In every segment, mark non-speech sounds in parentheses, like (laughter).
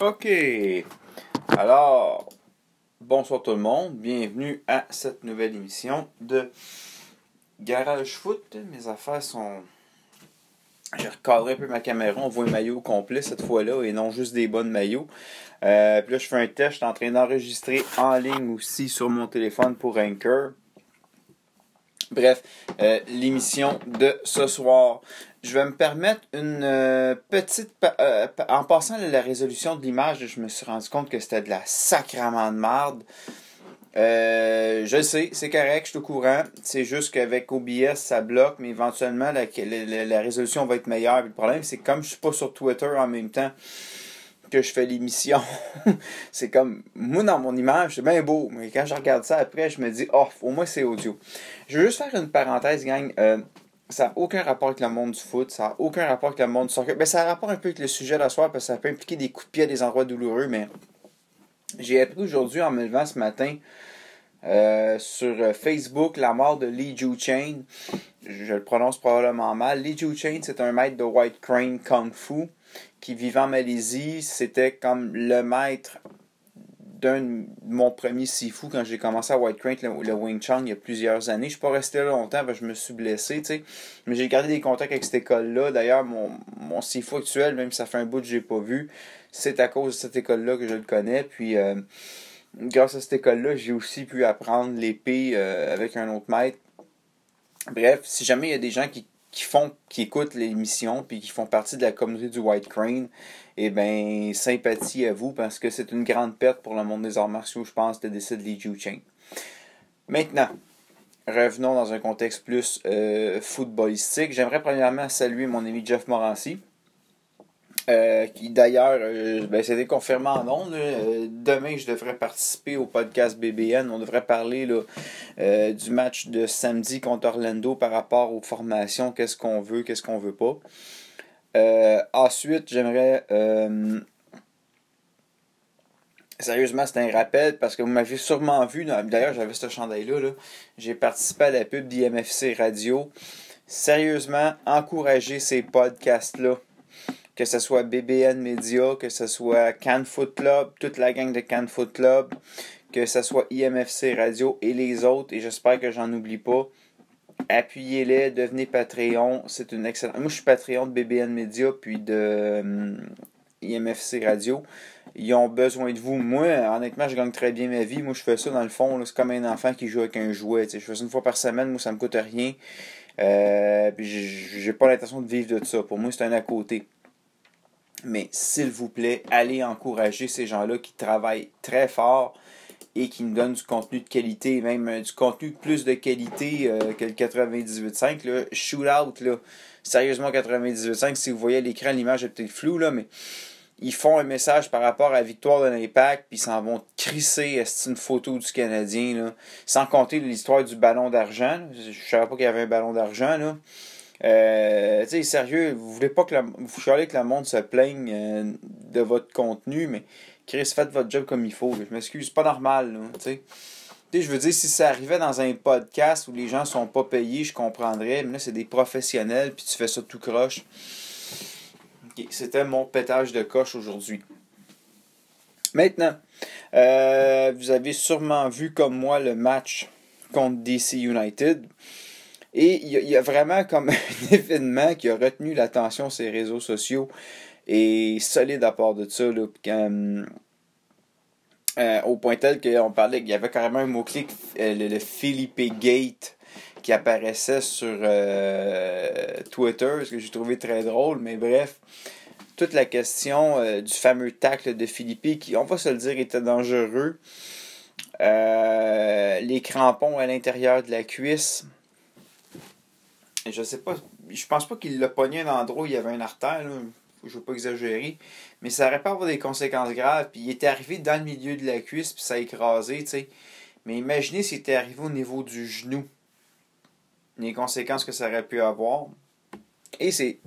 Ok. Alors, bonsoir tout le monde. Bienvenue à cette nouvelle émission de Garage Foot. Mes affaires sont. J'ai recadré un peu ma caméra. On voit un maillot complet cette fois-là et non juste des bonnes maillots. Euh, puis là, je fais un test. Je suis en train d'enregistrer en ligne aussi sur mon téléphone pour Anchor. Bref, euh, l'émission de ce soir. Je vais me permettre une euh, petite... Euh, en passant la résolution de l'image, je me suis rendu compte que c'était de la sacrament de merde. je sais, c'est correct, je suis au courant. C'est juste qu'avec OBS, ça bloque, mais éventuellement, la, la, résolution va être meilleure. le problème, c'est que comme je suis pas sur Twitter en même temps, que je fais l'émission. (laughs) c'est comme, moi, dans mon image, c'est bien beau, mais quand je regarde ça après, je me dis, oh, au moins c'est audio. Je veux juste faire une parenthèse, gang. Euh, ça n'a aucun rapport avec le monde du foot, ça n'a aucun rapport avec le monde du soccer. Ben, ça a rapport un peu avec le sujet de la soirée parce que ça peut impliquer des coups de pied à des endroits douloureux, mais j'ai appris aujourd'hui en me levant ce matin euh, sur Facebook la mort de Lee Ju Chain. Je, le prononce probablement mal. Lee Ju Chain, c'est un maître de White Crane Kung Fu qui vivait en Malaisie. C'était comme le maître d'un de mon premier sifu quand j'ai commencé à White Crane, le, Wing Chun, il y a plusieurs années. Je suis pas resté là longtemps parce que je me suis blessé, tu sais. Mais j'ai gardé des contacts avec cette école-là. D'ailleurs, mon, mon sifu actuel, même si ça fait un bout que je l'ai pas vu, c'est à cause de cette école-là que je le connais. Puis, euh, grâce à cette école-là, j'ai aussi pu apprendre l'épée euh, avec un autre maître. Bref, si jamais il y a des gens qui qui font qui écoutent l'émission puis qui font partie de la communauté du White Crane, eh bien, sympathie à vous parce que c'est une grande perte pour le monde des arts martiaux, je pense, de décès de Lee Ju Ching. Maintenant, revenons dans un contexte plus euh, footballistique. J'aimerais premièrement saluer mon ami Jeff Morancy, euh, qui d'ailleurs, euh, ben, c'était confirmé en ondes. Euh, demain, je devrais participer au podcast BBN. On devrait parler là, du match de samedi contre Orlando par rapport aux formations, qu'est-ce qu'on veut, qu'est-ce qu'on veut pas. ensuite, j'aimerais. Sérieusement, c'est un rappel parce que vous m'avez sûrement vu. D'ailleurs, j'avais ce chandail-là. -là, J'ai participé à la pub d'IMFC Radio. Sérieusement, encouragez ces podcasts-là que ce soit BBN Media, que ce soit Can Foot Club, toute la gang de Can Foot Club, que ce soit IMFC Radio et les autres, et j'espère que j'en oublie pas. Appuyez-les, devenez Patreon, c'est une excellente. Moi, je suis Patreon de BBN Media puis de hum, IMFC Radio. Ils ont besoin de vous. Moi, honnêtement, je gagne très bien ma vie. Moi, je fais ça dans le fond. C'est comme un enfant qui joue avec un jouet. Je fais ça une fois par semaine. Moi, ça me coûte rien. Euh, j'ai pas l'intention de vivre de ça. Pour moi, c'est un à côté. Mais s'il vous plaît, allez encourager ces gens-là qui travaillent très fort et qui nous donnent du contenu de qualité, même euh, du contenu plus de qualité euh, que le 98.5. Shootout, là, sérieusement 98.5, si vous voyez l'écran, l'image est peut-être floue, là, mais ils font un message par rapport à la victoire de l'Impact, puis ils s'en vont crisser c'est une photo du Canadien, là? sans compter l'histoire du ballon d'argent. Je ne savais pas qu'il y avait un ballon d'argent. là. Euh, sérieux, vous voulez pas que la, vous voulez que le monde se plaigne euh, de votre contenu, mais Chris, faites votre job comme il faut. Je m'excuse, pas normal, je veux dire, si ça arrivait dans un podcast où les gens sont pas payés, je comprendrais, mais là, c'est des professionnels, puis tu fais ça tout croche. C'était mon pétage de coche aujourd'hui. Maintenant, euh, vous avez sûrement vu comme moi le match contre DC United. Et il y, a vraiment comme (laughs) un événement qui a retenu l'attention les réseaux sociaux et solide à part de ça. Là, euh, euh, au point tel qu'on parlait qu'il y avait carrément un mot-clic, euh, le, Philippe Gate, qui apparaissait sur Twitter, ce que j'ai trouvé très drôle, mais bref. Toute la question du fameux tacle de Philippe, qui, on va se le dire, était dangereux. les crampons à l'intérieur de la cuisse, je sais pas, je pense pas qu'il l'a pogné à un endroit où il y avait un artère, là. je veux pas exagérer, mais ça aurait pas avoir des conséquences graves. Puis il était arrivé dans le milieu de la cuisse, puis ça a écrasé, tu sais. Mais imaginez s'il était arrivé au niveau du genou. Les conséquences que ça aurait pu avoir. Et c'est.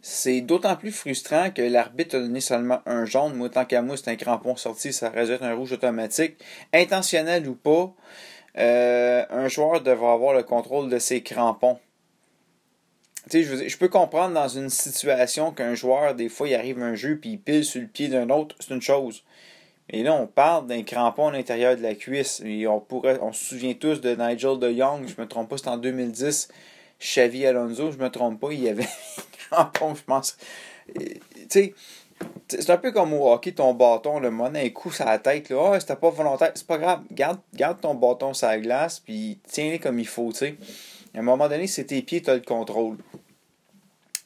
C'est d'autant plus frustrant que l'arbitre a donné seulement un jaune. Moi, tant qu'à moi, c'est un crampon sorti, ça reste un rouge automatique. Intentionnel ou pas, euh, un joueur devra avoir le contrôle de ses crampons. Tu sais, je, peux comprendre dans une situation qu'un joueur, des fois, il arrive un jeu puis il pile sur le pied d'un autre, c'est une chose. Et là, on parle d'un crampon à l'intérieur de la cuisse. On pourrait, on se souvient tous de Nigel de Young, je me trompe pas, c'était en 2010. Xavi Alonso, je me trompe pas, il y avait (laughs) un crampon, je pense. Tu sais, c'est un peu comme au hockey, ton bâton, le monnaie un coup sur la tête. Là. Oh, c'était pas volontaire. C'est pas grave. Garde, garde ton bâton sur la glace, puis tiens-le comme il faut. sais. À un moment donné, c'est tes pieds, tu as le contrôle.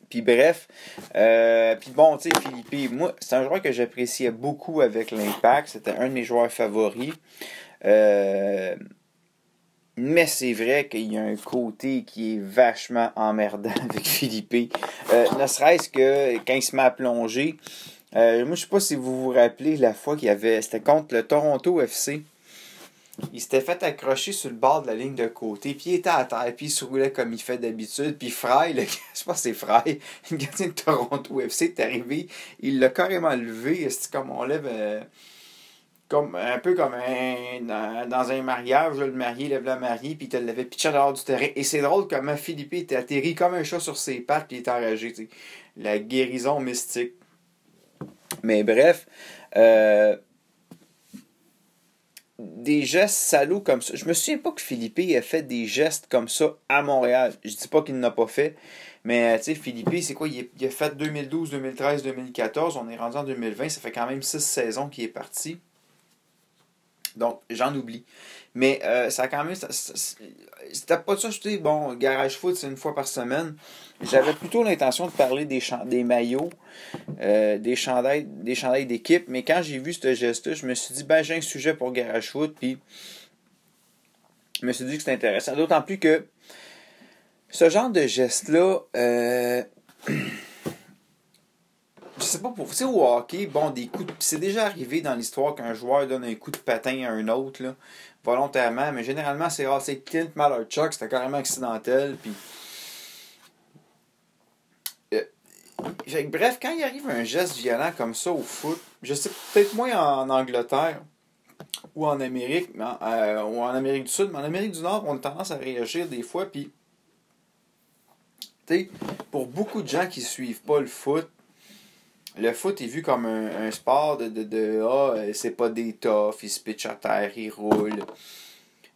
Puis bref, euh, puis bon, tu sais, Philippe, moi, c'est un joueur que j'appréciais beaucoup avec l'Impact. C'était un de mes joueurs favoris. Euh, mais c'est vrai qu'il y a un côté qui est vachement emmerdant (laughs) avec Philippe. Euh, ne serait-ce que quand il se met à plonger. Euh, moi, je sais pas si vous vous rappelez la fois qu'il y avait. C'était contre le Toronto FC. Il s'était fait accrocher sur le bord de la ligne de côté, puis il était à terre, puis il se roulait comme il fait d'habitude. Puis Fry, le, (laughs) je sais pas si c'est Fry, le gardien de Toronto FC est arrivé, il l'a carrément levé, c'est comme on lève. Euh, un peu comme dans, un mariage, le marié lève la mariée, puis il te l'avait pitché dehors du terrain. Et c'est drôle comment Philippe était atterri comme un chat sur ses pattes, puis il est enragé. La guérison mystique. Mais bref, euh, des gestes salauds comme ça. Je me souviens pas que Philippe ait fait des gestes comme ça à Montréal. Je dis pas qu'il n'a pas fait. Mais tu sais, Philippe, c'est quoi? Il, a fait 2012, 2013, 2014. On est rendu en 2020. Ça fait quand même six saisons qu'il est parti. Donc, j'en oublie. Mais euh, ça a quand même. C'était pas ça, je bon, garage foot, c'est une fois par semaine. J'avais plutôt l'intention de parler des, des maillots, euh, des chandails des chandails d'équipe. Mais quand j'ai vu ce geste-là, je me suis dit, ben, j'ai un sujet pour garage foot. Puis, je me suis dit que c'était intéressant. D'autant plus que ce genre de geste-là. Euh, (clears throat) je sais pas pour. Sais, au hockey, bon, des coups de. C'est déjà arrivé dans l'histoire qu'un joueur donne un coup de patin à un autre, là, volontairement, mais généralement, c'est rare. C'est Clint Malarchuk, c'était carrément accidentel, puis. Euh, bref, quand il arrive un geste violent comme ça au foot, je sais peut-être moins en Angleterre ou en Amérique, euh, ou en Amérique du Sud, mais en Amérique du Nord, on a tendance à réagir des fois, puis. Tu sais, pour beaucoup de gens qui suivent pas le foot, le foot est vu comme un, sport de, de, de ah, c'est pas des toughs, ils se pitchent à terre, ils roulent.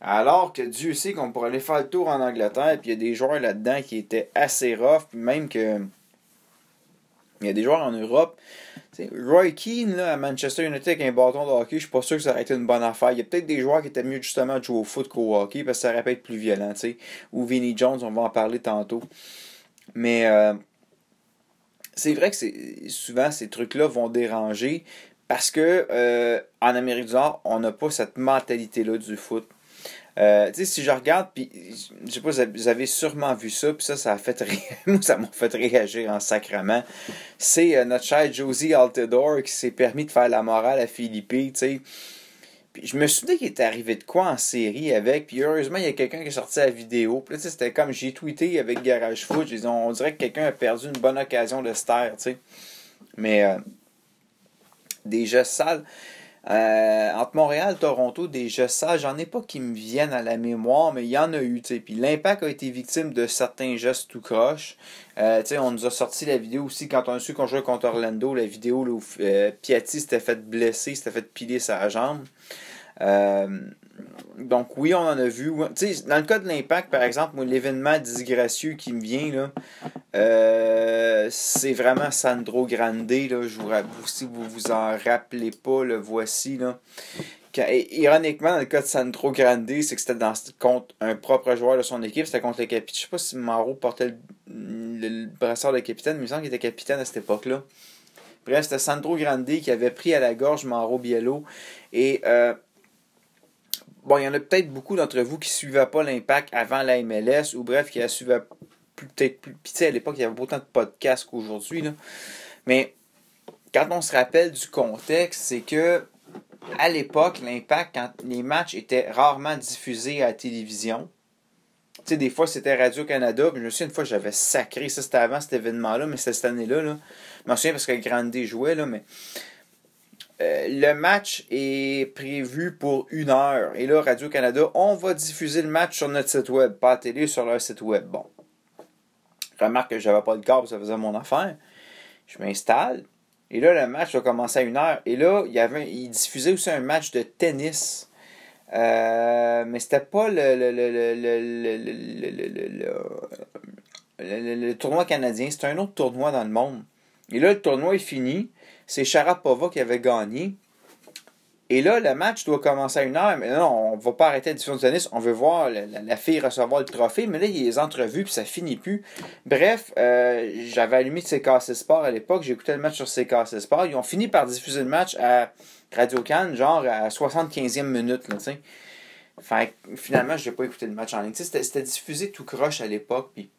Alors que Dieu sait qu'on pourrait aller faire le tour en Angleterre, puis il y a des joueurs là-dedans qui étaient assez rough, puis même que. Il y a des joueurs en Europe. Roy Keane là, à Manchester United avec un bâton de hockey, je suis pas sûr que ça aurait été une bonne affaire. Il y a peut-être des joueurs qui étaient mieux justement de jouer au foot qu'au hockey parce que ça aurait pu être plus violent. sais Ou Vinnie Jones, on va en parler tantôt. Mais euh, c'est vrai que c'est souvent ces trucs-là vont déranger parce que euh, en Amérique du Nord, on n'a pas cette mentalité-là du foot. Euh, tu sais, si je regarde, puis je sais pas, vous avez sûrement vu ça, puis ça, ça a fait (laughs) moi, ça m'a fait réagir en sacrement. C'est euh, notre cher Josie Altidore qui s'est permis de faire la morale à Philippe, tu sais je me souviens qu'il était arrivé de quoi en série avec. Puis heureusement, il y a quelqu'un qui a sorti la vidéo. Puis là, c'était comme j'ai tweeté avec Garage Foot. On dirait que quelqu'un a perdu une bonne occasion de se taire, tu sais. Mais euh, sales. Euh, entre Montréal et Toronto, des jeux sales, j'en ai pas qui me viennent à la mémoire, mais il y en a eu. Puis l'impact a été victime de certains gestes tout croche. Euh, on nous a sorti la vidéo aussi quand on a su qu'on jouait contre Orlando, la vidéo où euh, Piatti s'était fait blesser, s'était fait piler sa jambe. Euh, donc oui, on en a vu. dans le cas de l'impact, par exemple, l'événement disgracieux qui me vient, là, euh, c'est vraiment Sandro Grande. Là, je vous, si vous vous en rappelez pas, le voici. Là. ironiquement, dans le cas de Sandro Grande, c'est que c'était contre un propre joueur de son équipe, c'était contre le capitaine. Je sais pas si Maro portait le, brassard de capitaine, mais il me semble qu'il était capitaine à cette époque-là. Bref, c'était Sandro Grande qui avait pris à la gorge Mauro Biello. Et euh, bon, il y en a peut-être beaucoup d'entre vous qui ne suivaient pas l'impact avant la MLS, ou bref, qui la suivaient peut-être plus. Puis, à l'époque, il y avait autant de podcasts qu'aujourd'hui. Mais quand on se rappelle du contexte, c'est que à l'époque, l'impact, quand les matchs étaient rarement diffusés à la télévision, tu sais, des fois, c'était Radio-Canada. Je me souviens, une fois, j'avais sacré. Ça, c'était avant cet événement-là, mais c'était cette année-là. Là. Je me souviens parce que Grande jouait, là, mais euh, le match est prévu pour une heure. Et là, Radio-Canada, on va diffuser le match sur notre site web, pas à télé, sur leur site web. Bon. remarque que j'avais pas de câble, ça faisait mon affaire. Je m'installe. Et là, le match va commencer à une heure. Et là, il, y avait, diffusait aussi un match de tennis. Euh, mais c'était pas le, le tournoi canadien, c'était un autre tournoi dans le monde. Et là, le tournoi est fini. C'est Sharapova qui avait gagné. Et là, le match doit commencer à une heure, mais non, on va pas arrêter la diffusion de tennis. On veut voir la, fille recevoir le trophée, mais là, il y a les entrevues, puis ça finit plus. Bref, euh, j'avais allumé CKC Sport à l'époque, j'écoutais le match sur CKC Sport. Ils ont fini par diffuser le match à Radio Cannes, genre à 75e minute, là, sais. Fait finalement, je n'ai pas écouté le match en ligne. C'était diffusé tout croche à l'époque, puis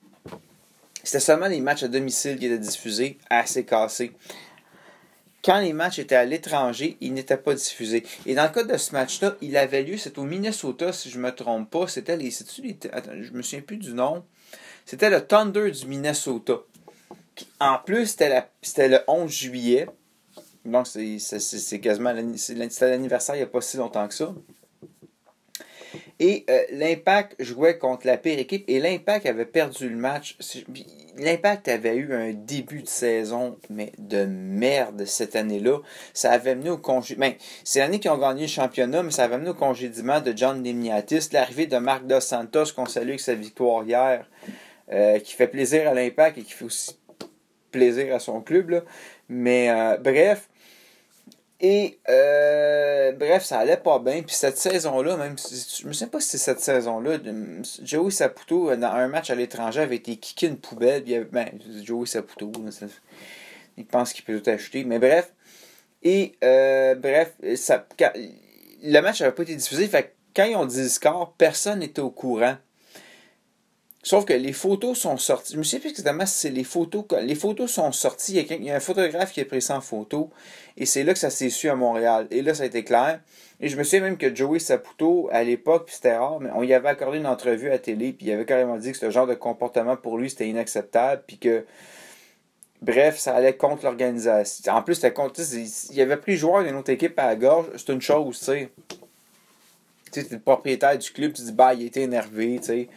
c'était seulement les matchs à domicile qui étaient diffusés à CKC quand les matchs étaient à l'étranger, ils n'étaient pas diffusés. Et dans le cas de ce match-là, il avait lieu, c'est au Minnesota, si je ne me trompe pas. C'était les. je me souviens plus du nom. C'était le Thunder du Minnesota. En plus, c'était le 11 juillet. Donc, c'est quasiment l'anniversaire il n'y a pas si longtemps que ça. Et euh, l'Impact jouait contre la pire équipe et l'Impact avait perdu le match. L'Impact avait eu un début de saison, mais de merde cette année-là. Ça avait mené au congédiement. C'est l'année qu'ils ont gagné le championnat, mais ça avait mené au congédiement de John Limniatis, l'arrivée de Marc Dos Santos, qu'on salue avec sa victoire hier, euh, qui fait plaisir à l'Impact et qui fait aussi plaisir à son club. Mais euh, bref, et euh, bref, ça allait pas bien. Puis cette saison-là, même je me sais pas si c'est cette saison-là, Joey Saputo, dans un match à l'étranger, avait été kické une poubelle. Puis, ben, Joey Saputo, il pense qu'il peut tout acheter. Mais bref. Et euh, bref, ça, le match n'avait pas été diffusé. Fait quand ils ont dit score, personne n'était au courant. Sauf que les photos sont sorties. Je me souviens plus exactement si c'est les photos. Les photos sont sorties. Il y, a un photographe qui a pris ça en photo. Et c'est là que ça s'est su à Montréal. Et là, ça a été clair. Et je me souviens même que Joey Saputo, à l'époque, c'était rare, mais on y avait accordé une entrevue à télé, puis il avait carrément dit que ce genre de comportement pour lui, c'était inacceptable, puis que. Bref, ça allait contre l'organisation. En plus, c'était contre. Il avait pris le joueur d'une autre équipe à la gorge. C'est une chose, tu sais. Tu sais, le propriétaire du club, tu dis, bah, il était énervé, tu sais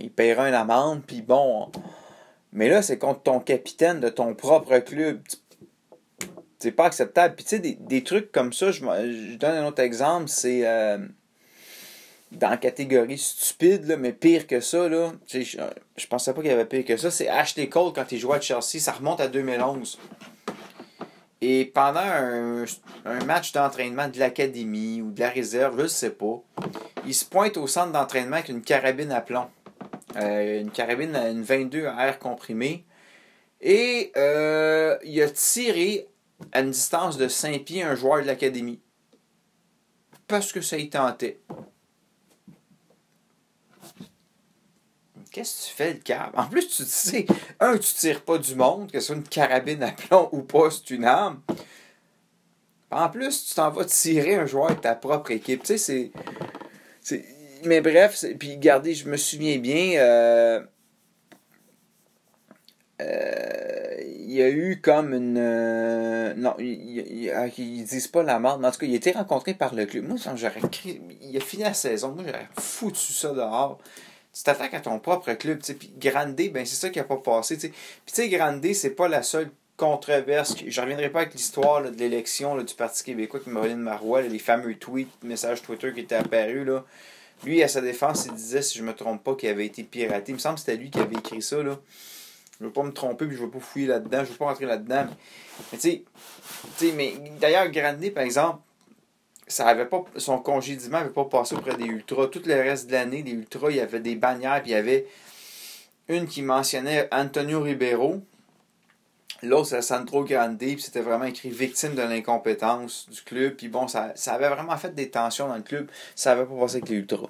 il paiera une amende, puis bon. Mais là, c'est contre ton capitaine de ton propre club. C'est pas acceptable. Puis tu sais, des, trucs comme ça, je, donne un autre exemple, c'est euh, dans la catégorie stupide, mais pire que ça, là. Je, je pensais pas qu'il y avait pire que ça. C'est Ashley Cole quand il jouait à Chelsea, ça remonte à 2011. Et pendant un, un match d'entraînement de l'académie ou de la réserve, je sais pas, il se pointe au centre d'entraînement avec une carabine à plomb. Euh, une carabine, une 22 à air comprimé. Et euh, il a tiré à une distance de 5 pieds un joueur de l'académie. Parce que ça y tentait. Qu'est-ce que tu fais, le câble? En plus, tu sais, un, tu tires pas du monde, que ce soit une carabine à plomb ou pas, c'est une arme. En plus, tu t'en vas tirer un joueur de ta propre équipe. Tu sais, c'est mais bref, puis regardez, je me souviens bien, euh, euh, il y a eu comme une. Euh, non, ils disent pas la mort, mais en tout cas, il a été rencontré par le club. Moi, j'aurais Il a fini la saison, moi, j'aurais foutu ça dehors. Tu t'attaques à ton propre club, tu. Puis Grande, ben, c'est ça qui a pas passé, tu. Puis, tu sais, Grande, c'est pas la seule controverse. Je reviendrai pas avec l'histoire de l'élection du Parti québécois qui Marilyn Marois, les fameux tweets, messages Twitter qui étaient apparus, là. Lui, à sa défense, il disait, si je me trompe pas, qu'il avait été piraté. Il me semble que c'était lui qui avait écrit ça. Là. Je veux pas me tromper, puis je veux pas fouiller là-dedans, je veux pas rentrer là-dedans. Mais, tu sais, mais d'ailleurs, Grandy, par exemple, ça avait pas, son congédiement n'avait pas passé auprès des Ultras. Tout le reste de l'année, les Ultras, il y avait des bannières, puis il y avait une qui mentionnait Antonio Ribeiro. L'autre, c'est Sandro Grande, puis c'était vraiment écrit victime de l'incompétence du club. Puis bon, ça, avait vraiment fait des tensions dans le club. Ça n'avait pas passé avec les Ultras.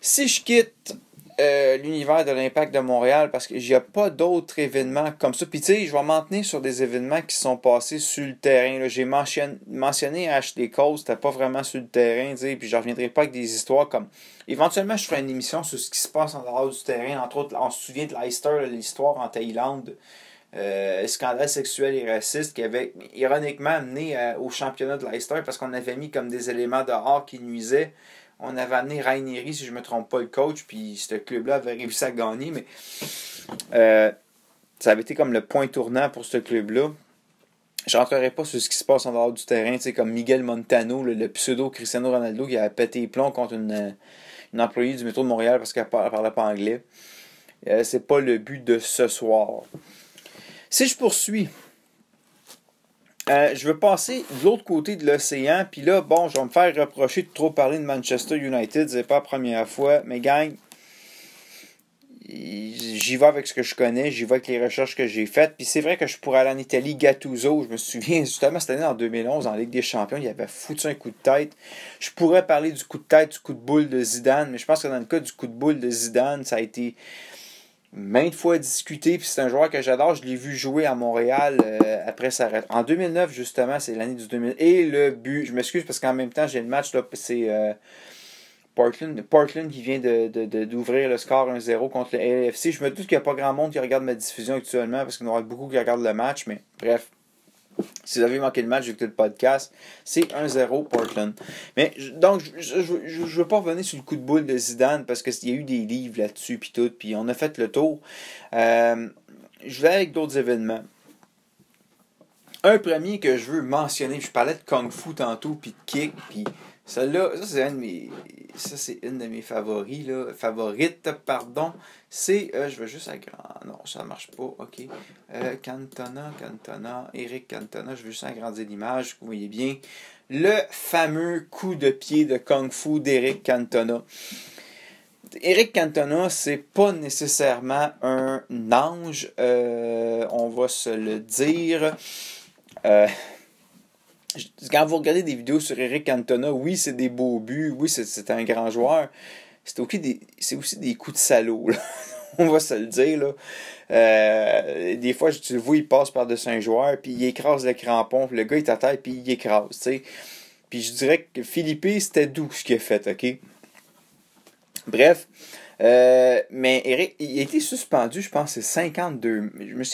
Si je quitte euh, l'univers de l'impact de Montréal, parce qu'il n'y a pas d'autres événements comme ça, puis tu sais, je vais m'en tenir sur des événements qui sont passés sur le terrain. J'ai mentionné, mentionné Ashley Cole, c'était pas vraiment sur le terrain, puis je reviendrai pas avec des histoires comme. Éventuellement, je ferai une émission sur ce qui se passe en dehors du terrain. Entre autres, on se souvient de Leicester, l'histoire en Thaïlande euh, scandale sexuel et raciste qui avait ironiquement amené euh, au championnat de Leicester parce qu'on avait mis comme des éléments dehors qui nuisaient. On avait amené Rainieri, si je ne me trompe pas, le coach, puis ce club-là avait réussi à gagner. Mais Euh, ça avait été comme le point tournant pour ce club-là. Je rentrerai pas sur ce qui se passe en dehors du terrain, sais, comme Miguel Montano, le, pseudo Cristiano Ronaldo qui a pété les plombs contre une, une employée du métro de Montréal parce qu'elle ne parlait pas anglais. Euh, c'est pas le but de ce soir. Si je poursuis, euh, je veux passer de l'autre côté de l'océan, puis là, bon, je vais me faire reprocher de trop parler de Manchester United, c'est pas la première fois, mais gang, j'y vais avec ce que je connais, j'y vais avec les recherches que j'ai faites. Puis c'est vrai que je pourrais aller en Italie, Gattuso, je me souviens (laughs) justement cette année en 2011 en Ligue des Champions, il avait foutu un coup de tête. Je pourrais parler du coup de tête, du coup de boule de Zidane, mais je pense que dans le cas du coup de boule de Zidane, ça a été maintes fois discuté. Puis c'est un joueur que j'adore. Je l'ai vu jouer à Montréal euh, après sa retraite. En 2009, justement, c'est l'année du 2000. Et le but, je m'excuse parce qu'en même temps, j'ai le match, c'est euh, Portland, Portland qui vient d'ouvrir le score 1-0 contre le LFC. Je me doute qu'il n'y a pas grand monde qui regarde ma diffusion actuellement parce qu'il y en aura beaucoup qui regardent le match, mais bref. Si vous avez manqué le match, écouté le podcast, c'est 1-0 Portland. Mais donc, je ne veux pas revenir sur le coup de boule de Zidane parce qu'il y a eu des livres là-dessus, puis tout, puis on a fait le tour. Euh, je vais avec d'autres événements. Un premier que je veux mentionner, je parlais de Kung Fu tantôt, puis de kick, puis celle-là, ça c'est un de mes. Ça c'est une de mes favoris, là. Favorites, pardon. C'est. Euh, je vais juste agrandir. Non, ça marche pas. OK. Euh, Cantona, Cantona, Eric Cantona. Je veux juste agrandir l'image. Vous voyez bien. Le fameux coup de pied de Kung Fu d'Eric Cantona. Eric Cantona, c'est pas nécessairement un ange, euh, on va se le dire. Euh, quand vous regardez des vidéos sur Eric Cantona, oui, c'est des beaux buts, oui, c'est un grand joueur. C'est aussi des, aussi des coups de salaud, (laughs) on va se le dire. Là. Euh, des fois, tu le vois, il passe par-dessus un joueur, puis il écrase le crampon, puis le gars, il t'attaque, puis il écrase. sais. Puis je dirais que Philippe, c'était doux ce qu'il a fait, OK? Bref, euh, mais Eric, il a été suspendu, je pense, c'est 52. Je me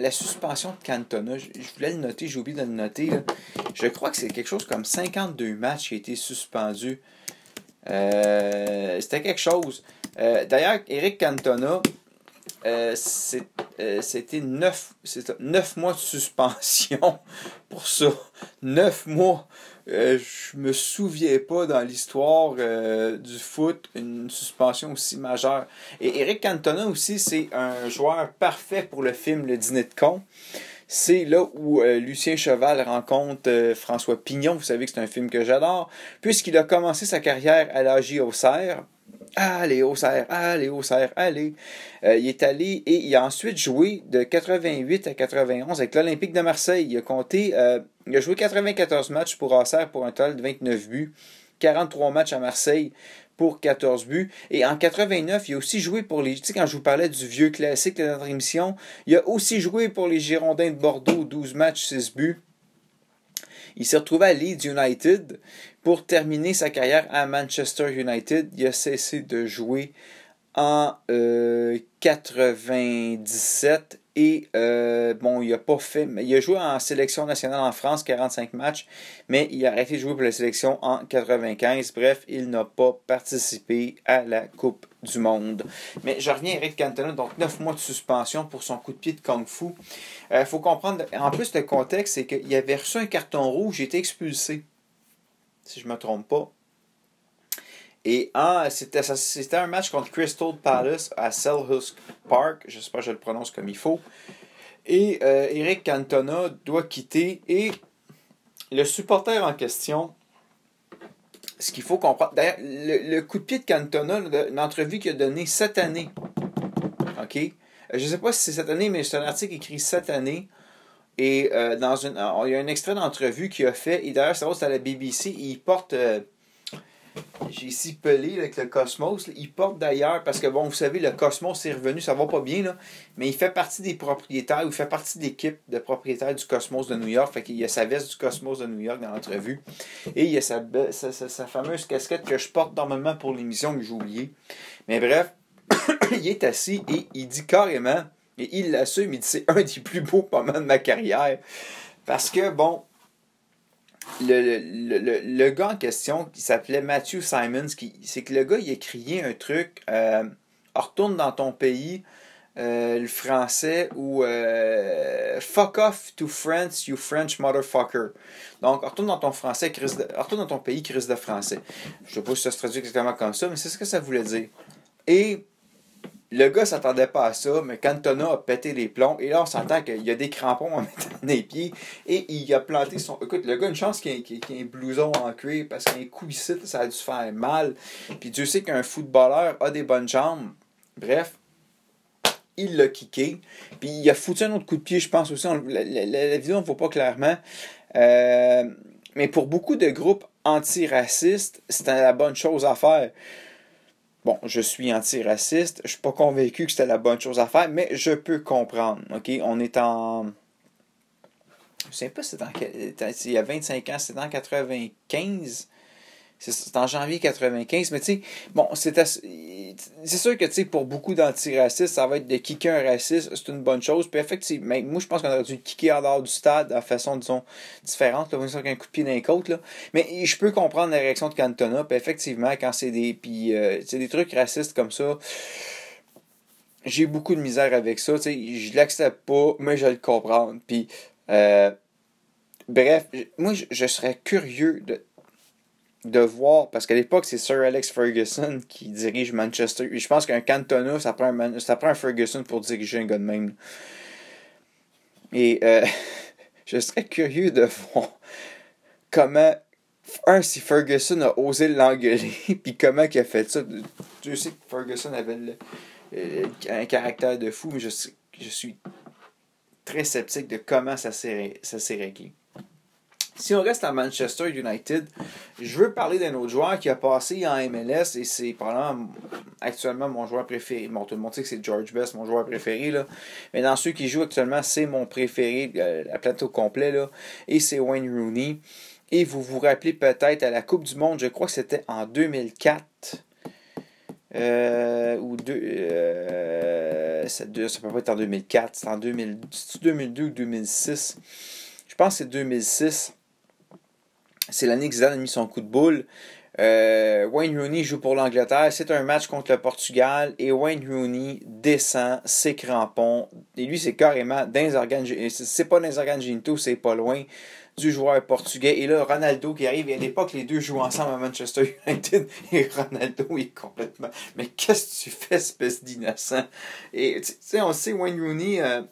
la suspension de Cantona, je, voulais le noter, j'ai oublié de le noter. Je crois que c'est quelque chose comme 52 matchs qui a été suspendu. Euh, c'était quelque chose. Euh, d'ailleurs, Eric Cantona, c'était 9, 9 mois de suspension (laughs) pour ça. 9 mois. Euh, je me souviens pas dans l'histoire euh, du foot une suspension aussi majeure. Et Eric Cantona aussi, c'est un joueur parfait pour le film Le Dîner de con. C'est là où euh, Lucien Cheval rencontre François Pignon. Vous savez que c'est un film que j'adore, puisqu'il a commencé sa carrière à l'AJ Auxerre. Allez, Auxerre, allez, Auxerre, allez. il est allé et il a ensuite joué de 88 à 91 avec l'Olympique de Marseille. Il a compté il a joué 94 matchs pour Auxerre pour un total de 29 buts, 43 matchs à Marseille pour 14 buts. Et en 89, il a aussi joué pour les. Tu sais, quand je vous parlais du vieux classique de notre émission, il a aussi joué pour les Girondins de Bordeaux, 12 matchs, 6 buts. Il s'est retrouvé à Leeds United pour terminer sa carrière à Manchester United. Il a cessé de jouer en 97 euh, et euh, bon, il a pas fait. Il a joué en sélection nationale en France, 45 matchs, mais il a arrêté de jouer pour la sélection en 95. Bref, il n'a pas participé à la Coupe du Monde. Mais je reviens à Eric Cantona, donc 9 mois de suspension pour son coup de pied de Kung Fu. Il euh, faut comprendre, en plus, le contexte, c'est qu'il avait reçu un carton rouge, il était expulsé. Si je ne me trompe pas. Et c'était un match contre Crystal Palace à Selhurst Park. Je ne sais pas je le prononce comme il faut. Et euh, Eric Cantona doit quitter. Et le supporter en question, ce qu'il faut comprendre. D'ailleurs, le, coup de pied de Cantona, l'entrevue qu'il a donné cette année. OK? Euh, je ne sais pas si c'est cette année, mais c'est un article écrit cette année. Et euh, dans une, il y a un extrait d'entrevue qu'il a fait. Et d'ailleurs, ça c'est à la BBC. il porte j'ai ici pelé avec le Cosmos. Il porte d'ailleurs, parce que bon, vous savez, le Cosmos est revenu, ça va pas bien, là, mais il fait partie des propriétaires, ou il fait partie de l'équipe de propriétaires du Cosmos de New York. Fait qu'il a sa veste du Cosmos de New York dans l'entrevue. Et il y a sa, sa, fameuse casquette que je porte normalement pour l'émission, que j'ai oublié. Mais bref, (coughs) il est assis et il dit carrément, et il l'assume, il dit c'est un des plus beaux moments de ma carrière. Parce que, bon, le, le, gars en question, qui s'appelait Matthew Simons, c'est que le gars, il a crié un truc euh, retourne dans ton pays, le français ou Fuck off to France, you French motherfucker. Donc, retourne dans ton français, retourne dans ton pays, crise de français. Je sais pas si ça se traduit exactement comme ça, mais c'est ce que ça voulait dire. Et le gars s'attendait pas à ça, mais Cantona a pété les plombs. Et là, on s'entend qu'il y a des crampons en (laughs) mettant les pieds. Et il a planté son. Écoute, le gars, une chance qu'il ait, ait, un blouson en cuir parce qu'un coup ici, ça a dû faire mal. Puis Dieu sait qu'un footballeur a des bonnes jambes. Bref, il l'a kické. Puis il a foutu un autre coup de pied, je pense aussi. la, vidéo ne voit pas clairement. Euh, mais pour beaucoup de groupes antiracistes, c'était la bonne chose à faire. Bon, je suis antiraciste, je suis pas convaincu que c'était la bonne chose à faire, mais je peux comprendre. OK? On est en. Je sais pas c'était en. Il y a 25 ans, c'était en 95. C'est en janvier 95, mais tu sais, bon, c'est sûr que tu sais, pour beaucoup d'antiracistes, ça va être de kicker un raciste, c'est une bonne chose. Puis effectivement, moi je pense qu'on aurait dû kicker en dehors du stade de façon, disons, différente, là, avec un coup de pied dans les là. Mais je peux comprendre la réaction de Cantona, puis effectivement, quand c'est des, euh, des trucs racistes comme ça, j'ai beaucoup de misère avec ça, je l'accepte pas, mais je le comprends. Puis, euh, bref, moi je serais curieux de de voir, parce qu'à l'époque, c'est Sir Alex Ferguson qui dirige Manchester. Et je pense qu'un Cantona, ça prend un, ça prend un Ferguson pour diriger un gars de même. Et euh, (laughs) je serais curieux de voir comment. Un, si Ferguson a osé l'engueuler, (laughs) puis comment il a fait ça. Je sais que Ferguson avait un caractère de fou, mais je suis très sceptique de comment ça s'est réglé. Si on reste à Manchester United, je veux parler d'un autre joueur qui a passé en MLS et c'est probablement actuellement mon joueur préféré. Bon, tout le monde sait que c'est George Best, mon joueur préféré. Là. Mais dans ceux qui jouent actuellement, c'est mon préféré, euh, à plateau complet. Là, et c'est Wayne Rooney. Et vous vous rappelez peut-être à la Coupe du Monde, je crois que c'était en 2004. Euh, ou deux, euh, ça, ça peut pas être en 2004, c'est en 2002 ou 2006. Je pense que c'est 2006 c'est l'année que Zidane a mis son coup de boule. Euh, Wayne Rooney joue pour l'Angleterre. C'est un match contre le Portugal et Wayne Rooney descend ses crampons. Et lui, c'est carrément dans organes. C'est pas dans les organes génitaux, c'est pas loin du joueur portugais. Et là, Ronaldo qui arrive. Et à l'époque, les deux jouent ensemble à Manchester United. (laughs) Et Ronaldo est complètement. Mais qu'est-ce que tu fais, espèce d'innocent? Et tu sais, on sait, Wayne Rooney, euh,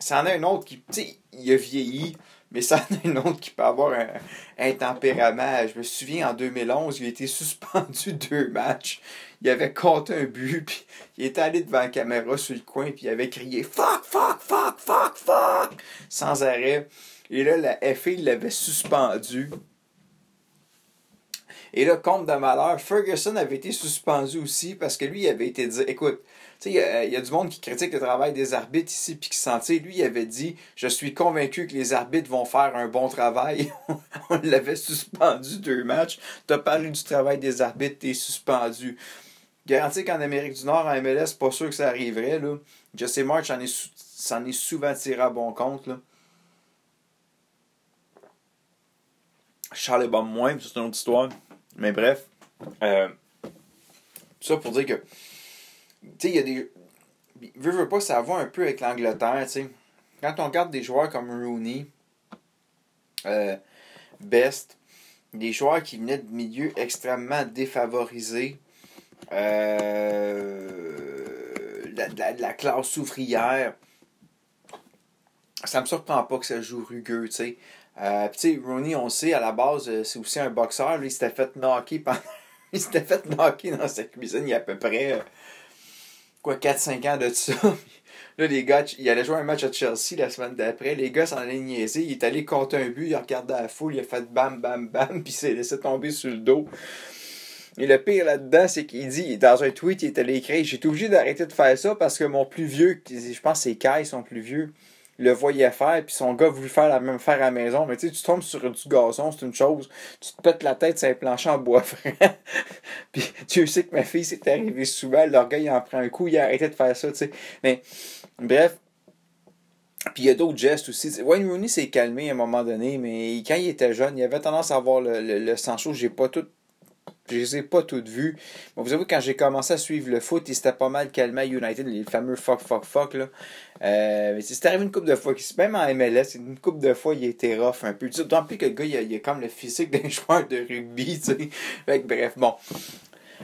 c'en a un autre qui. Tu sais, il a vieilli. Mais ça (laughs) en a un autre qui peut avoir un, tempérament. Je me souviens, en 2011, il a été (laughs) suspendu deux matchs. Il avait compté un but, puis il était allé devant la caméra sur le coin, puis il avait crié « Fuck, fuck, fuck, fuck, fuck! » sans arrêt. Et là, la FA l'avait suspendu. Et là, compte de malheur, Ferguson avait été suspendu aussi parce que lui, il avait été dit Écoute, il y, a du monde qui critique le travail des arbitres ici, puis qui sentait, lui, il avait dit Je suis convaincu que les arbitres vont faire un bon travail. (laughs) On l'avait suspendu deux matchs. Tu as parlé du travail des arbitres, tu es suspendu. Garanti qu'en Amérique du Nord, en MLS, pas sûr que ça arriverait. Là. Jesse March s'en est, est, souvent tiré à bon compte. Là. Charles Bob moins, c'est une autre histoire. Mais bref. Euh, ça pour dire que tu sais, il y a des. Veux, veux pas, ça va un peu avec l'Angleterre, tu sais. Quand on regarde des joueurs comme Rooney, euh, Best, des joueurs qui venaient de milieux extrêmement défavorisés, euh, de, la, classe ouvrière, ça me surprend pas que ça joue rugueux, tu sais. Euh, tu sais, Rooney, on sait, à la base, euh, c'est aussi un boxeur. Lui, il s'était fait knocker pendant... (laughs) il s'était fait knocker dans sa cuisine il y a à peu près quoi, 4-5 ans de ça. (laughs) Là, les gars, il allait jouer un match à Chelsea la semaine d'après. Les gars s'en allaient niaiser. Il est allé compter un but, il a regardé la foule, il a fait bam, bam, bam, (laughs) puis il s'est laissé tomber sur le dos. Et le pire là-dedans, c'est qu'il dit, dans un tweet, il est allé écrire J'ai obligé d'arrêter de faire ça parce que mon plus vieux, je pense que c'est Kai, son plus vieux, le voyait faire, puis son gars voulait faire la même faire à la maison. Mais tu sais, tu tombes sur du gazon, c'est une chose. Tu te pètes la tête sur un plancher en bois franc. (laughs) puis tu sais que ma fille, c'est arrivé souvent. L'orgueil en prend un coup, il a arrêté de faire ça, tu sais. Mais bref. Puis il y a d'autres gestes aussi. Wayne Rooney s'est calmé à un moment donné, mais quand il était jeune, il avait tendance à avoir le, le, sang chaud. J'ai pas tout Je les ai pas toutes vues. Bon, vous savez, quand j'ai commencé à suivre le foot, il s'était pas mal calmé à United, les fameux fuck, fuck, fuck. Là. Euh, mais c'est arrivé une couple de fois. Même en MLS, une couple de fois, il était rough un peu. D'autant plus que le gars, il a, a comme le physique d'un (laughs) joueur de rugby. Fait bref, bon.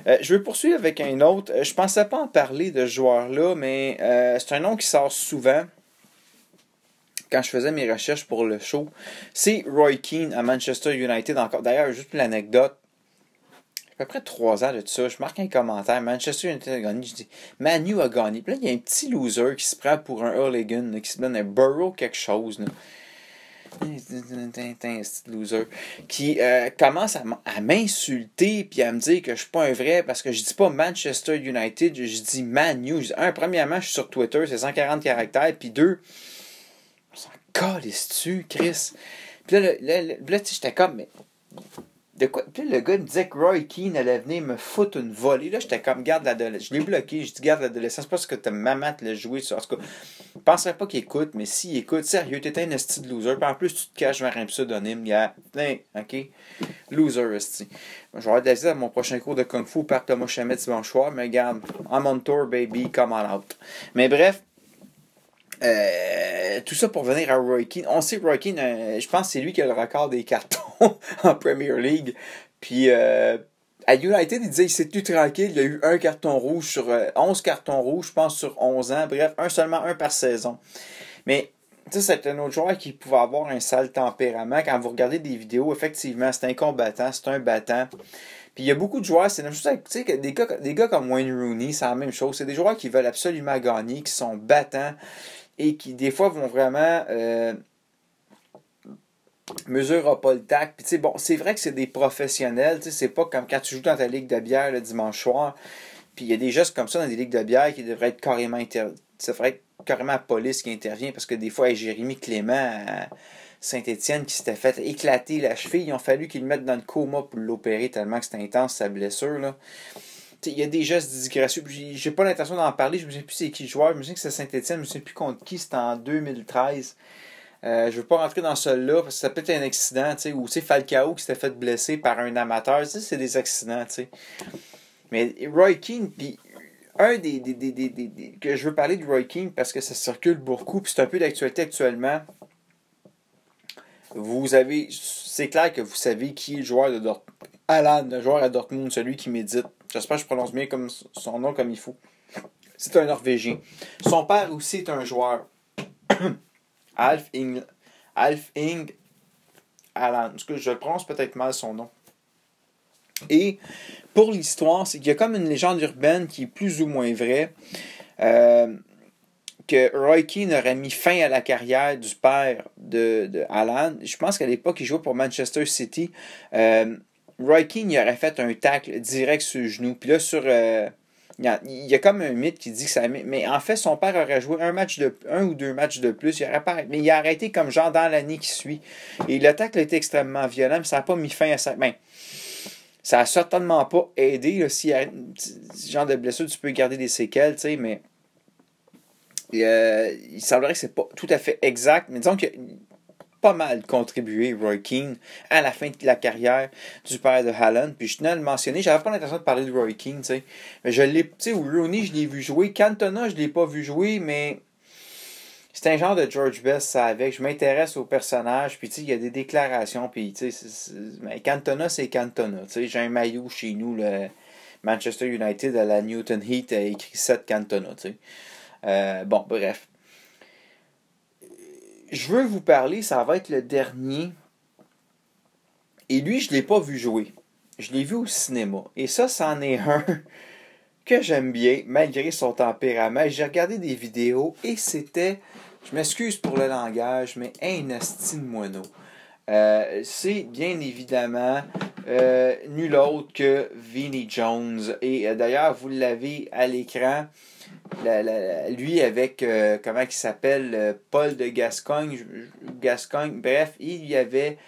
Euh, je vais poursuivre avec un autre. Euh, je pensais pas en parler de ce joueur-là, mais euh, c'est un nom qui sort souvent quand je faisais mes recherches pour le show. C'est Roy Keane à Manchester United. D'ailleurs, juste l'anecdote, à peu près trois ans de ça, je marque un commentaire. Manchester United a gagné. Je dis Manu a gagné. Puis là, il y a un petit loser qui se prend pour un Hurligan, qui se donne un Burrow quelque chose. Là loser, qui euh, commence à m'insulter puis à me dire que je suis pas un vrai parce que je dis pas Manchester United, je dis Manu. Un, premièrement, je suis sur Twitter, c'est 140 caractères, puis deux, on s'en calisse-tu, Chris? Puis là, là, là, là j'étais comme, mais de quoi? Puis le gars me disait que Roy Keane allait venir me foutre une volée. Là, j'étais comme, garde l'adolescence. Je l'ai bloqué, je dis, garde l'adolescence parce que ta maman te l'a joué. En tout cas, je penserais pas qu'il écoute, mais s'il écoute, sérieux, t'étais un esti de loser. Puis en plus, tu te caches vers un pseudonyme, gars. ok? Loser, esti. Je vais avoir à mon prochain cours de Kung Fu par Thomas Chamet dimanche soir, mais garde, I'm on tour, baby, come on out. Mais bref, euh, tout ça pour venir à Roy Keane. On sait Roy Keane, euh, je pense que c'est lui qui a le record des cartons (laughs) en Premier League. Puis euh, à United, il disait il s'est tout tranquille. Il y a eu un carton rouge sur 11 cartons rouges, je pense, sur 11 ans. Bref, un seulement un par saison. Mais ça, c'est un autre joueur qui pouvait avoir un sale tempérament. Quand vous regardez des vidéos, effectivement, c'est un combattant, c'est un battant. Puis il y a beaucoup de joueurs, c'est la même chose, gars, des gars comme Wayne Rooney, c'est la même chose. C'est des joueurs qui veulent absolument gagner, qui sont battants et qui des fois vont vraiment euh, pas le tact. Puis bon, c'est vrai que c'est des professionnels, c'est pas comme quand tu joues dans ta ligue de bière le dimanche soir. Puis il y a des gestes comme ça dans des ligues de bière qui devraient être carrément inter... ça devrait carrément la police qui intervient parce que des fois, Jérémy Clément Saint-Étienne qui s'était fait éclater la cheville, il a fallu qu'il le mette dans le coma pour l'opérer tellement que c'était intense sa blessure. Il y a des gestes disgracieux. J'ai pas l'intention d'en parler. Je me souviens plus c'est qui le joueur. Je me souviens que c'est Saint-Etienne. Je me souviens plus contre qui. C'était en 2013. Euh, je veux pas rentrer dans celui-là parce que ça peut être un accident, tu sais, ou c'est Falcao qui s'était fait blesser par un amateur, tu sais, c'est des accidents, tu sais. Mais Roy Keane, puis un des, des, des, des, que je veux parler de Roy Keane parce que ça circule beaucoup, puis c'est un peu d'actualité actuellement. Vous avez, c'est clair que vous savez qui est le joueur de Dortmund. Alan, le joueur à Dortmund, celui qui médite. J'espère que je prononce bien comme son nom comme il faut. C'est un Norvégien. Son père aussi est un joueur. (coughs) Alf Ing. Alf Ing. Alan. Je prononce peut-être mal son nom? Et pour l'histoire, c'est qu'il y a comme une légende urbaine qui est plus ou moins vraie. Euh, que Roy Keane aurait mis fin à la carrière du père de, Alan. Je pense qu'à l'époque, il jouait pour Manchester City. Euh, Roy Keane il aurait fait un tacle direct sur le genou. Puis là, sur. Euh, il, y a, comme un mythe qui dit que ça. Mais en fait, son père aurait joué un match de un ou deux matchs de plus. Aurait mais il a arrêté comme genre dans l'année qui suit. Et le tacle était extrêmement violent, mais ça n'a pas mis fin à ça. Ben, ça n'a certainement pas aidé. si ce genre de blessure, tu peux garder des séquelles, tu sais, mais. Euh, il semblerait que c'est pas tout à fait exact. Mais disons que pas mal contribué, Roy Keane, à la fin de la carrière du père de Hallen. Puis je tenais à le mentionner, j'avais pas l'intention de parler de Roy Keane, tu sais. Mais je l'ai, tu sais, Rooney, je l'ai vu jouer. Cantona, je l'ai pas vu jouer, mais c'est un genre de George Best, ça avec. Je m'intéresse au personnage, puis tu sais, il y a des déclarations, puis tu sais, Cantona, c'est Cantona. Tu sais, j'ai un maillot chez nous, le Manchester United à la Newton Heat a écrit 7 Cantona, tu sais. Euh, bon, bref je veux vous parler, ça va être le dernier. Et lui, je ne l'ai pas vu jouer. Je l'ai vu au cinéma. Et ça, c'en est un (laughs) que j'aime bien, malgré son tempérament. J'ai regardé des vidéos et c'était, je m'excuse pour le langage, mais un astine moineau. Euh, c'est bien évidemment euh, nul autre que Vinnie Jones. Et euh, d'ailleurs, vous l'avez à l'écran lui avec, euh, comment il s'appelle, euh, Paul de Gascogne, bref, il y avait,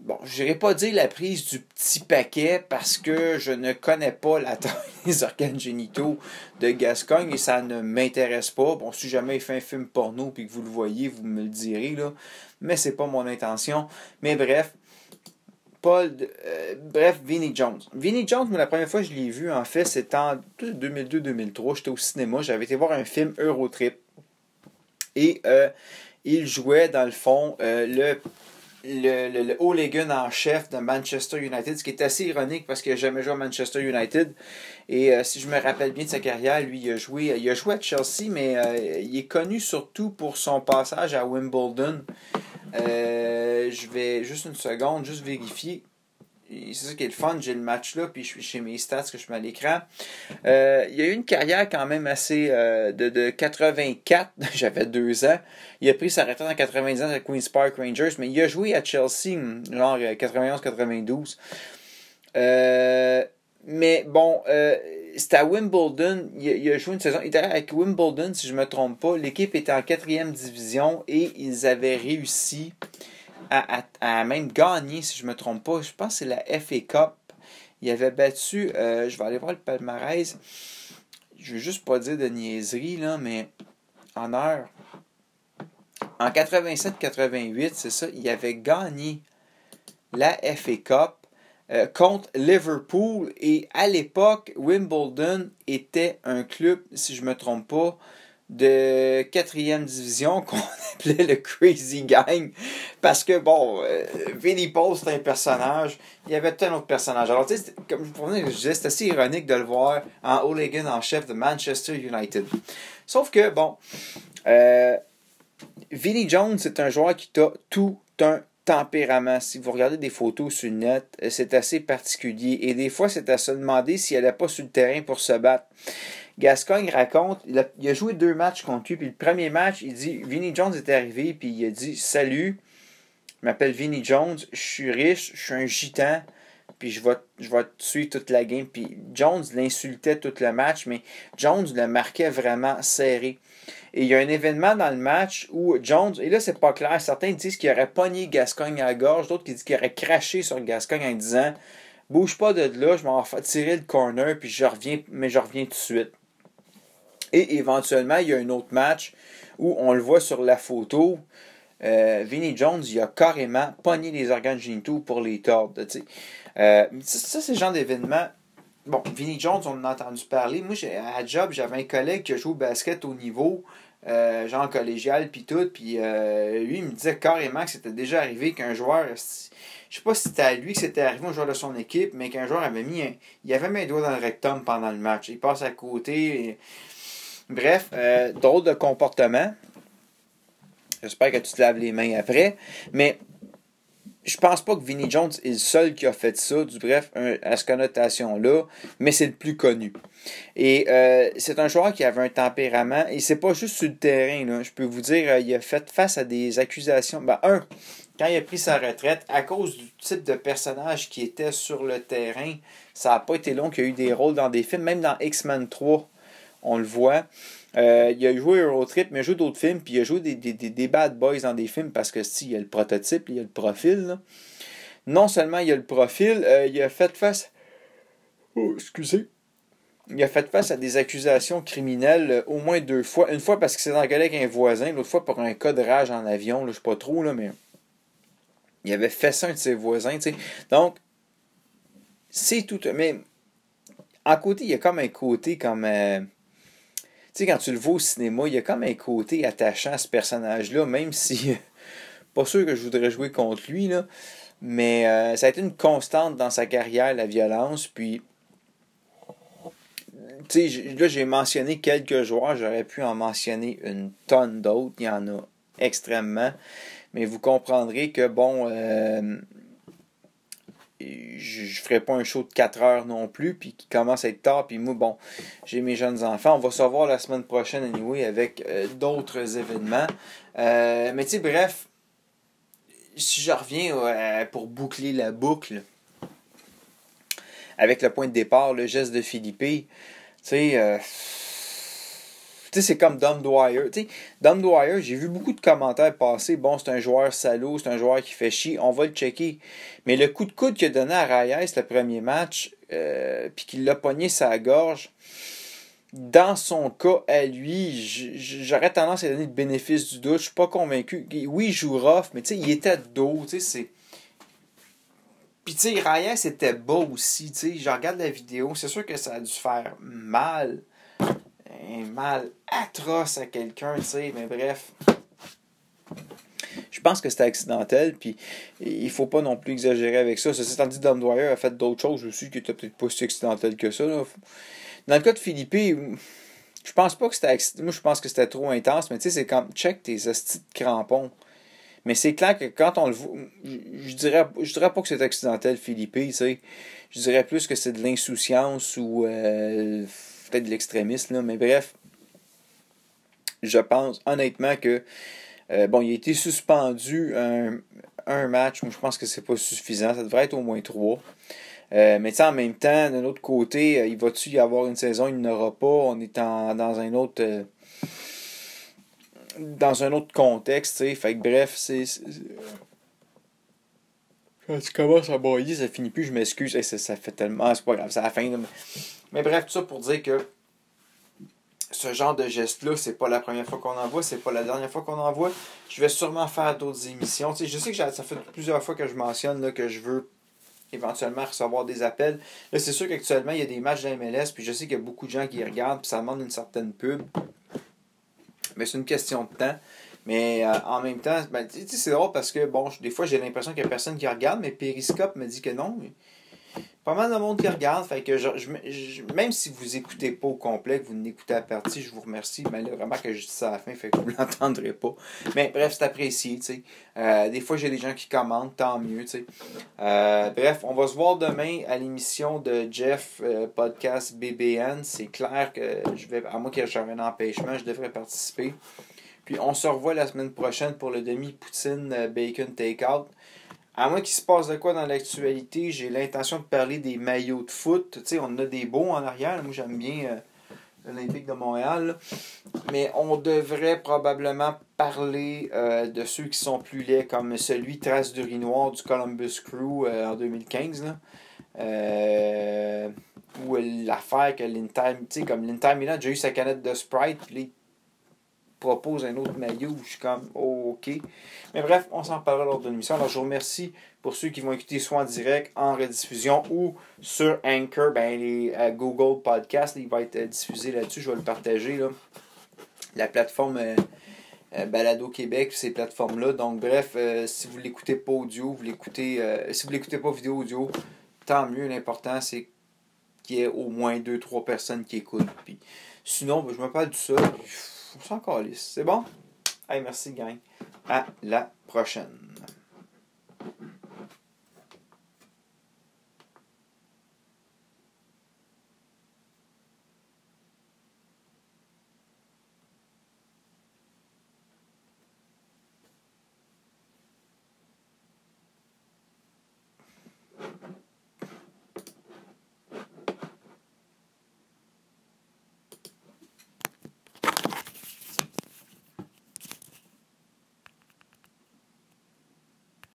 bon, je n'irai pas dire la prise du petit paquet parce que je ne connais pas la (laughs) taille des organes génitaux de Gascogne et ça ne m'intéresse pas. Bon, si jamais il fait un film porno puis que vous le voyez, vous me le direz, là, mais c'est pas mon intention. Mais bref, Euh, bref, Vinnie Jones. Vinnie Jones, la première fois que je l'ai vu, en fait, c'était en 2002-2003. J'étais au cinéma, j'avais été voir un film Eurotrip. Et euh, il jouait, dans le fond, euh, le le, le hooligan en chef de Manchester United, ce qui est assez ironique parce qu'il n'a jamais joué à Manchester United. Et si je me rappelle bien de sa carrière, lui, il a joué, il a joué à Chelsea, mais il est connu surtout pour son passage à Wimbledon. Euh, je vais juste une seconde, juste vérifier. C'est ça qui est le fun, j'ai le match là, puis je suis chez mes stats que je mets à l'écran. Euh, il a eu une carrière quand même assez euh, de, de 84, (laughs) j'avais deux ans. Il a pris sa retraite en 90 ans à Queen's Park Rangers, mais il a joué à Chelsea, genre 91-92. mais bon, c'était à Wimbledon. Il, a joué une saison. Il était avec Wimbledon, si je ne me trompe pas. L'équipe était en quatrième division et ils avaient réussi à, même gagner, si je ne me trompe pas. Je pense que c'est la FA Cup. Il avait battu. Euh, je vais aller voir le palmarès. Je veux juste pas dire de niaiserie, là, mais en heure. En 87-88, c'est ça, il avait gagné la FA Cup euh, contre Liverpool. Et à l'époque, Wimbledon était un club, si je ne me trompe pas, de quatrième division qu'on (laughs) appelait le Crazy Gang. Parce que, bon, euh, Vinnie Paul, c'est un personnage. Il y avait plein d'autres personnages. Alors, tu sais, comme je disais, c'est assez ironique de le voir en hooligan en chef de Manchester United. Sauf que, bon, euh, Vinnie Jones, c'est un joueur qui a tout un tempérament. Si vous regardez des photos sur le net, euh, c'est assez particulier. Et des fois, c'est à se demander s'il n'est pas sur le terrain pour se battre. Gascogne raconte, il a, joué deux matchs contre lui, puis le premier match, il dit, Vinnie Jones est arrivé, puis il a dit, salut, je m'appelle Vinnie Jones, je suis riche, je suis un gitan, puis je vais, je vais tuer toute la game. Puis Jones l'insultait tout le match, mais Jones le marquait vraiment serré. Et il y a un événement dans le match où Jones, et là c'est pas clair, certains disent qu'il aurait pogné Gascogne à la gorge, d'autres disent qu'il aurait craché sur Gascogne en disant Bouge pas de là, je m'en vais tirer le corner, puis je mais je reviens tout de suite. Et éventuellement, il y a un autre match où on le voit sur la photo. Euh, Vinnie Jones, il a carrément pogné les organes génitaux pour les tordre. Euh, ça, c'est le genre d'événement Bon, Vinnie Jones, on en a entendu parler. Moi, à Job, j'avais un collègue qui a joué au basket au niveau, euh, genre collégial, puis tout. Puis euh, lui, il me disait carrément que c'était déjà arrivé qu'un joueur. Je sais pas si c'était à lui que c'était arrivé, un joueur de son équipe, mais qu'un joueur avait mis un, il avait mis un doigt dans le rectum pendant le match. Il passe à côté. Bref, euh, drôle de comportement. J'espère que tu te laves les mains après. Mais je pense pas que Vinnie Jones est le seul qui a fait ça, du bref, à cette connotation-là, mais c'est le plus connu. Et euh, c'est un joueur qui avait un tempérament, et c'est pas juste sur le terrain, je peux vous dire, euh, il a fait face à des accusations. Ben, un, quand il a pris sa retraite, à cause du type de personnage qui était sur le terrain, ça n'a pas été long qu'il y a eu des rôles dans des films, même dans X-Men 3, on le voit. Euh, il a joué Eurotrip, mais il a joué d'autres films, puis il a joué des, des, des, bad boys dans des films parce que si, il y a le prototype, il y a le profil. Non seulement il y a le profil, euh, il a fait face. Oh, excusez. Il a fait face à des accusations criminelles euh, au moins deux fois. Une fois parce que c'est dans avec un voisin, l'autre fois pour un cas de rage en avion, là, je sais pas trop, là, mais il avait fait ça un ses voisins. sais. Donc, c'est tout. Mais en côté, il y a comme un côté comme tu sais, quand tu le vois au cinéma, il y a comme un côté attachant à ce personnage-là, même si. (laughs) pas sûr que je voudrais jouer contre lui, là. Mais euh, ça a été une constante dans sa carrière, la violence. Puis. Tu sais, là, j'ai mentionné quelques joueurs, j'aurais pu en mentionner une tonne d'autres. Il y en a extrêmement. Mais vous comprendrez que, bon. Euh, je ne ferai pas un show de 4 heures non plus, puis qui commence à être tard, puis moi, bon, j'ai mes jeunes enfants. On va se voir la semaine prochaine, anyway, avec euh, d'autres événements. Euh, mais tu sais, bref, si je reviens pour boucler la boucle, avec le point de départ, le geste de Philippe, tu sais, c'est comme Dom Dwyer. Tu Dom Dwyer, j'ai vu beaucoup de commentaires passer. Bon, c'est un joueur salaud, c'est un joueur qui fait chier, on va le checker. Mais le coup de coude qu'il a donné à Reyes le premier match, euh, puis qu'il l'a pogné sa gorge, dans son cas à lui, j'aurais tendance à donner le bénéfice du doute. Je suis pas convaincu. Oui, il joue rough, mais tu il était dos. Tu Puis, tu sais, Raya, c'était bas aussi. Tu je regarde la vidéo, c'est sûr que ça a dû faire mal. Un mal atroce à quelqu'un, tu sais, mais bref. Je pense que c'était accidentel, puis il faut pas non plus exagérer avec ça. Ceci étant dit, Dom Dwyer a fait d'autres choses aussi qui étaient peut-être pas si accidentelles que ça. Dans le cas de Philippe, je pense pas que c'était Moi, je pense que c'était trop intense, mais tu sais, c'est comme check tes hosties de crampons. Mais c'est clair que quand on le voit, je dirais, je dirais pas que c'est accidentel, Philippe, tu sais. Je dirais plus que c'est de l'insouciance ou euh, peut-être de l'extrémisme, mais bref. Je pense honnêtement que euh, bon, il a été suspendu un, match, mais je pense que c'est pas suffisant. Ça devrait être au moins trois. Euh, mais en même temps, d'un autre côté, euh, il va-tu y avoir une saison, il n'aura pas. On est en, dans un autre. Euh, dans un autre contexte, tu sais. Fait que bref, c'est. Quand tu commences à broyer, ça finit plus, je m'excuse. ça, fait tellement. C'est pas grave, c'est la fin. Mais bref, tout ça pour dire que ce genre de geste-là, c'est pas la première fois qu'on en voit, c'est pas la dernière fois qu'on en voit. Je vais sûrement faire d'autres émissions. Je sais que ça fait plusieurs fois que je mentionne là, que je veux éventuellement recevoir des appels. Là, c'est sûr qu'actuellement, il y a des matchs de MLS, puis je sais qu'il y a beaucoup de gens qui regardent, puis ça demande une certaine pub. Mais c'est une question de temps. Mais euh, en même temps, ben, c'est drôle parce que, bon, des fois, j'ai l'impression qu'il n'y a personne qui regarde, mais Periscope me dit que non pas mal de monde qui regarde. Fait que je, même si vous écoutez pas au complet, que vous n'écoutez à partie, je vous remercie. Mais vraiment que je dis ça à la fin, fait que vous (laughs) l'entendrez pas. Mais bref, c'est apprécié, tu sais. Euh, des fois, j'ai des gens qui commentent, tant mieux, tu sais. Euh, bref, on va se voir demain à l'émission de Jeff Podcast BBN. C'est clair que je vais, à moi qui j'ai un empêchement, je devrais participer. Puis on se revoit la semaine prochaine pour le demi-poutine bacon takeout. À moins qu'il se passe de quoi dans l'actualité, j'ai l'intention de parler des maillots de foot. Tu sais, on a des beaux en arrière. Moi, j'aime bien euh, l'Olympique de Montréal. Mais on devrait probablement parler euh, de ceux qui sont plus laids, comme celui Trace de Noir du Columbus Crew euh, en 2015. ou l'affaire que l'Inter, tu sais, comme l'Inter Milan a déjà eu sa canette de Sprite, propose un autre maillot je suis comme OK. Mais bref, on s'en parlera lors de l'émission. Alors je vous remercie pour ceux qui vont écouter soit en direct, en rediffusion ou sur Anchor, ben, les euh, Google Podcast, il va être euh, diffusé là-dessus. Je vais le partager. Là. La plateforme euh, Balado Québec, ces plateformes-là. Donc bref, si vous l'écoutez pas audio, vous l'écoutez. si vous l'écoutez pas vidéo audio, tant mieux. L'important c'est qu'il y ait au moins 2-3 personnes qui écoutent. Puis, sinon, ben, je me parle de ça on. C'est bon? Hey, merci, gang. À la prochaine.